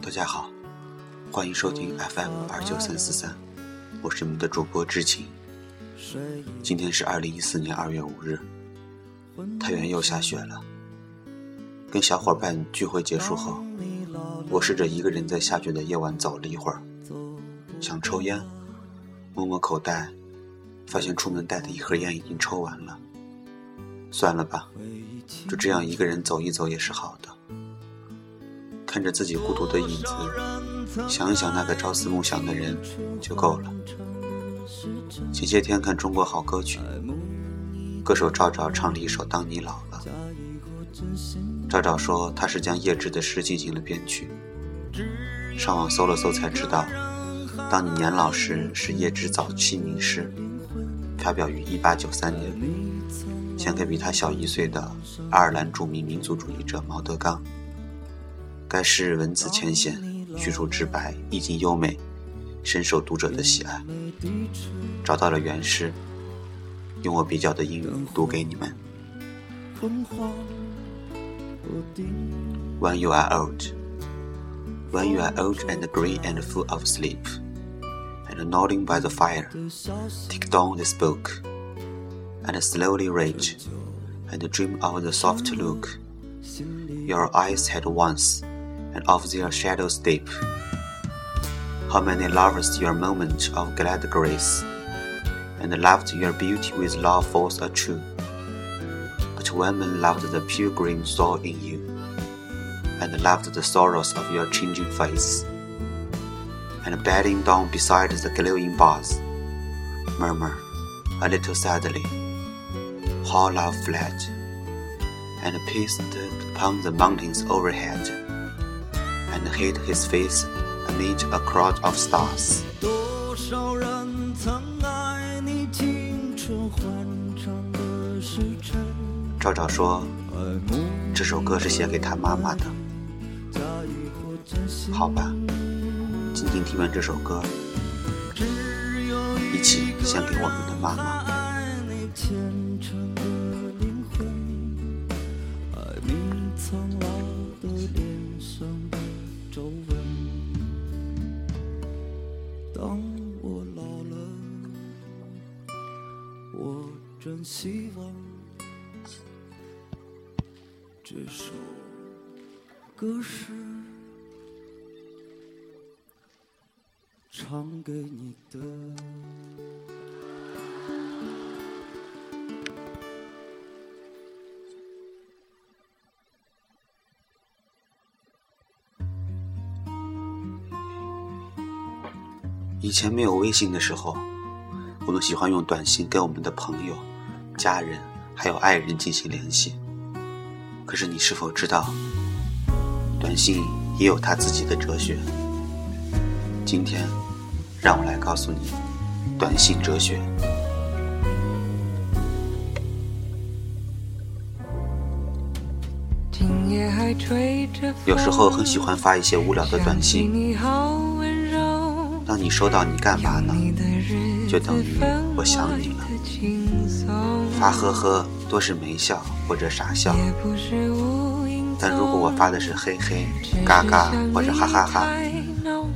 大家好，欢迎收听 FM 二九三四三，我是你们的主播知晴。今天是二零一四年二月五日，太原又下雪了。跟小伙伴聚会结束后，我试着一个人在下雪的夜晚走了一会儿，想抽烟，摸摸口袋，发现出门带的一盒烟已经抽完了。算了吧，就这样一个人走一走也是好的。看着自己孤独的影子，想一想那个朝思暮想的人就够了。前些天看《中国好歌曲》，歌手赵照唱了一首《当你老了》。赵照说他是将叶芝的诗进行了编曲。上网搜了搜才知道，《当你年老时》是叶芝早期名诗，发表于1893年，献给比他小一岁的爱尔兰著名民族主义者毛德刚。该诗文字浅显，叙述直白，意境优美，深受读者的喜爱。找到了原诗，用我比较的英语读给你们。When you are old, when you are old and grey and full of sleep, and nodding by the fire, take down this book, and slowly read, and dream of the soft look your eyes had once and of their shadows deep. How many lovers your moment of glad grace, and loved your beauty with love false or true. But women loved the pilgrim soul in you, and loved the sorrows of your changing face. And bending down beside the glowing bars, murmur a little sadly, love fled, and paced upon the mountains overhead and hid his face amid a crowd of stars. 多少人曾爱你青春欢畅的时辰，赵照说，这首歌是写给他妈妈的。好吧，静静听完这首歌，一起献给我们的妈妈。当我老了，我真希望这首歌是唱给你的。以前没有微信的时候，我们喜欢用短信跟我们的朋友、家人还有爱人进行联系。可是你是否知道，短信也有它自己的哲学？今天，让我来告诉你短信哲学。今夜还吹着有时候很喜欢发一些无聊的短信，当你收到你干嘛呢？就等于我想你了。发呵呵多是没笑或者傻笑，但如果我发的是嘿嘿、嘎嘎或者哈哈哈，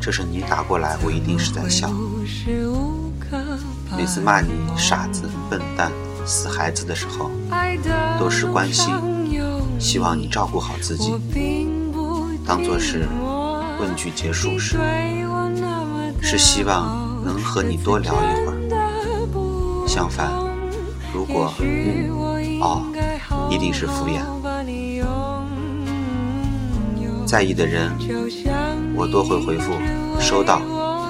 这是你打过来，我一定是在笑。每次骂你傻子、笨蛋、死孩子的时候，都是关心希望你照顾好自己，当做是问句结束时，是希望能和你多聊一会儿。相反，如果嗯哦，一定是敷衍。在意的人，我多会回复收到、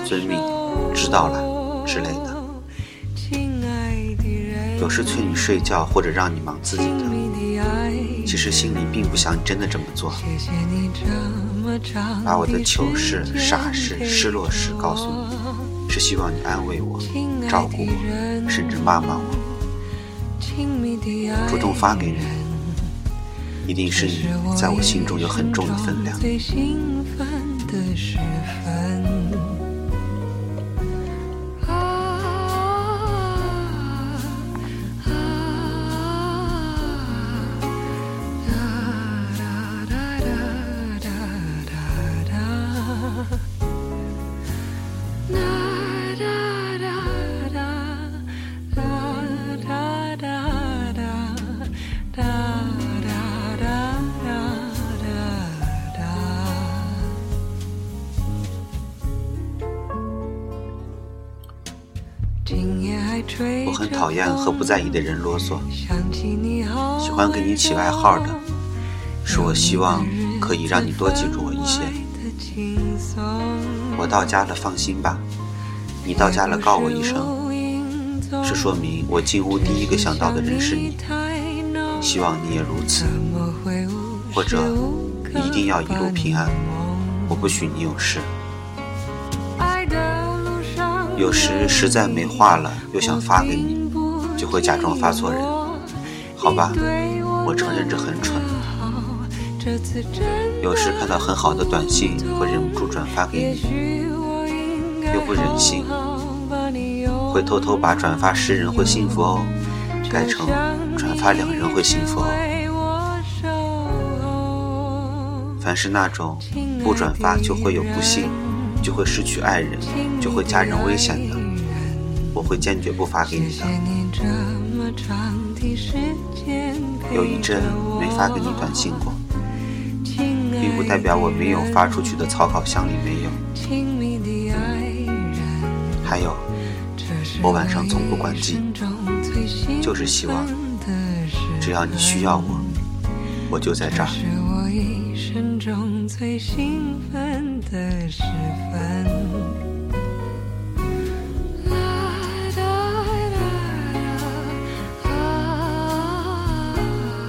遵命、知道了之类的。有时催你睡觉或者让你忙自己的，其实心里并不想真的这么做。把我的糗事、傻事、失落事告诉你，是希望你安慰我、照顾我，甚至骂骂我。主动发给你，一定是你在我心中有很重的分量。讨厌和不在意的人啰嗦，喜欢给你起外号的，是我希望可以让你多记住我一些。我到家了，放心吧。你到家了，告我一声，是说明我进屋第一个想到的人是你。希望你也如此，或者你一定要一路平安，我不许你有事。有时实在没话了，又想发给你，就会假装发错人。好吧，我承认这很蠢。有时看到很好的短信，会忍不住转发给你，又不忍心，会偷偷把转发十人会幸福哦，改成转发两人会幸福哦。凡是那种不转发就会有不幸，就会失去爱人，就会家人危险的，我会坚决不发给你的。有一阵没发给你短信过，并不代表我没有发出去的草稿箱里没有。还有，我晚上从不关机，就是希望，只要你需要我，我就在这儿。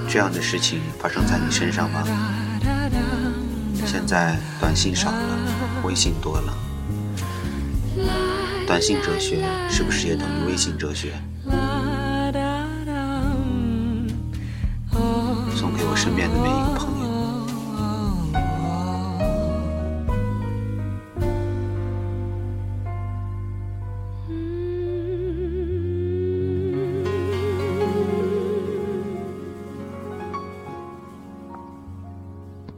这样的事情发生在你身上吗？现在短信少了，微信多了。短信哲学是不是也等于微信哲学？送给我身边的每一个朋友。